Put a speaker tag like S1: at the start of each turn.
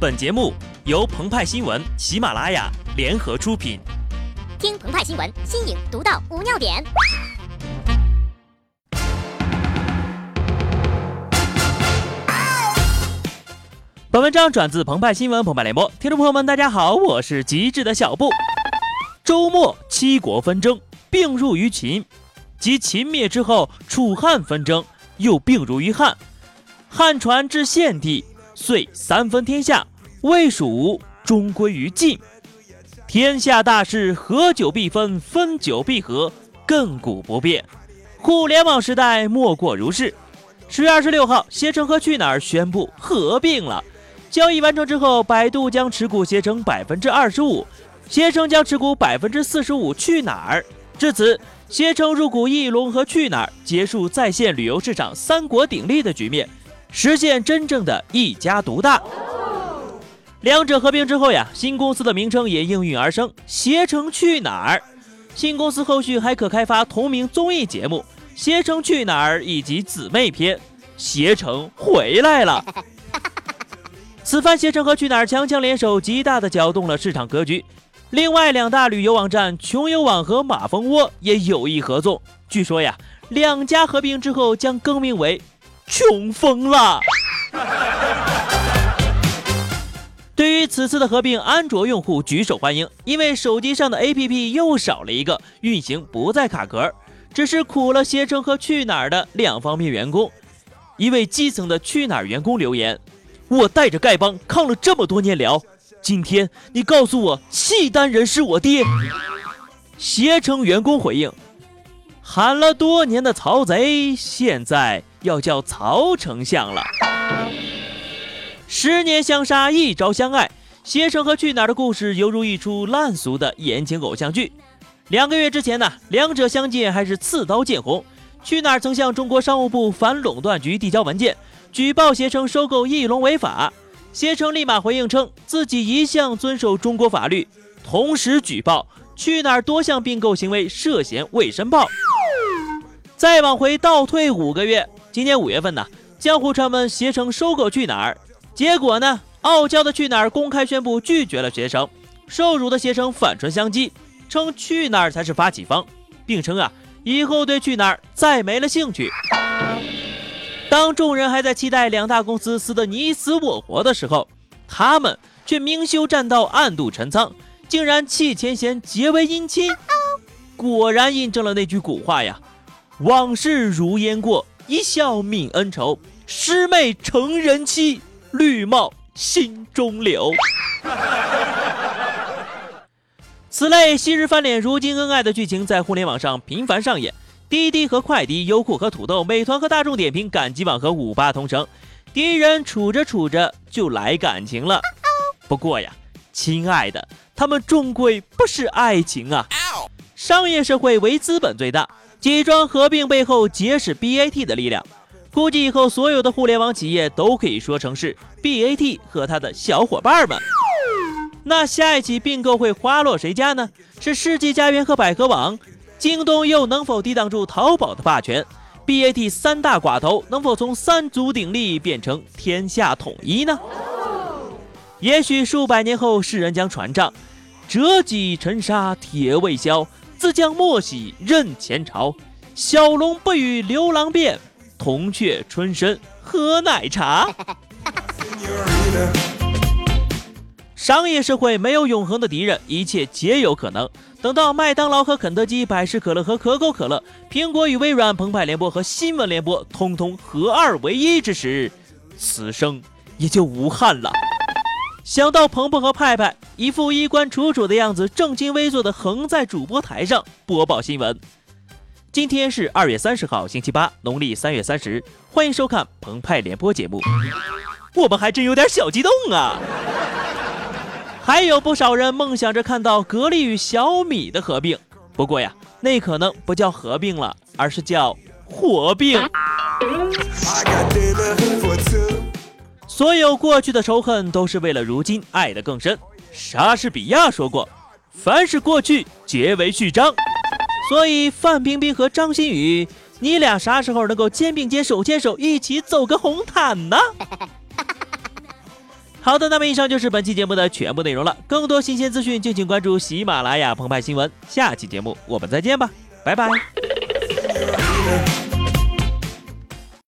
S1: 本节目由澎湃新闻、喜马拉雅联合出品。
S2: 听澎湃新闻，新颖独到，无尿点。
S1: 本文章转自澎湃新闻澎湃联播，听众朋友们，大家好，我是极致的小布。周末，七国纷争，并入于秦，及秦灭之后，楚汉纷争，又并入于汉。汉传至献帝，遂三分天下。魏蜀吴终归于晋，天下大事，合久必分，分久必合，亘古不变。互联网时代莫过如是。十月二十六号，携程和去哪儿宣布合并了。交易完成之后，百度将持股携程百分之二十五，携程将持股百分之四十五。去哪儿？至此，携程入股翼龙和去哪儿，结束在线旅游市场三国鼎立的局面，实现真正的一家独大。两者合并之后呀，新公司的名称也应运而生，携程去哪儿。新公司后续还可开发同名综艺节目《携程去哪儿》以及姊妹篇《携程回来了》。此番携程和去哪儿强强联手，极大的搅动了市场格局。另外两大旅游网站穷游网和马蜂窝也有意合作。据说呀，两家合并之后将更名为“穷疯了”。对于此次的合并，安卓用户举手欢迎，因为手机上的 APP 又少了一个，运行不再卡壳。只是苦了携程和去哪儿的两方面员工。一位基层的去哪儿员工留言：“我带着丐帮抗了这么多年辽，今天你告诉我契丹人是我爹。”携程员工回应：“喊了多年的曹贼，现在要叫曹丞相了。”十年相杀，一朝相爱。携程和去哪儿的故事犹如一出烂俗的言情偶像剧。两个月之前呢，两者相见还是刺刀见红。去哪儿曾向中国商务部反垄断局递交文件，举报携程收购翼龙违法。携程立马回应称自己一向遵守中国法律，同时举报去哪儿多项并购行为涉嫌未申报。再往回倒退五个月，今年五月份呢，江湖传闻携程收购去哪儿。结果呢？傲娇的去哪儿公开宣布拒绝了携程，受辱的携程反唇相讥，称去哪儿才是发起方，并称啊，以后对去哪儿再没了兴趣。当众人还在期待两大公司撕得你死我活的时候，他们却明修栈道，暗度陈仓，竟然弃前嫌，结为姻亲。果然印证了那句古话呀：“往事如烟过，一笑泯恩仇，师妹成人妻。”绿帽心中留。此类昔日翻脸，如今恩爱的剧情在互联网上频繁上演。滴滴和快滴，优酷和土豆，美团和大众点评，赶集网和五八同城，敌人处着处着就来感情了。不过呀，亲爱的，他们终归不是爱情啊！商业社会唯资本最大，集装合并背后皆是 BAT 的力量。估计以后所有的互联网企业都可以说成是 BAT 和他的小伙伴们。那下一起并购会花落谁家呢？是世纪佳缘和百合网？京东又能否抵挡住淘宝的霸权？BAT 三大寡头能否从三足鼎立变成天下统一呢？也许数百年后，世人将传唱：折戟沉沙铁未销，自将莫喜任前朝。小龙不与牛郎变。铜雀春深喝奶茶。商业社会没有永恒的敌人，一切皆有可能。等到麦当劳和肯德基、百事可乐和可口可乐、苹果与微软、澎湃联播和新闻联播通通合二为一之时，此生也就无憾了。想到鹏鹏和派派一副衣冠楚楚的样子，正襟危坐的横在主播台上播报新闻。今天是二月三十号，星期八，农历三月三十。欢迎收看澎湃联播节目。我们还真有点小激动啊！还有不少人梦想着看到格力与小米的合并，不过呀，那可能不叫合并了，而是叫火并。所有过去的仇恨都是为了如今爱得更深。莎士比亚说过：“凡是过去，皆为序章。”所以，范冰冰和张馨予，你俩啥时候能够肩并肩、手牵手一起走个红毯呢？好的，那么以上就是本期节目的全部内容了。更多新鲜资讯，敬请关注喜马拉雅澎湃新闻。下期节目我们再见吧，拜拜。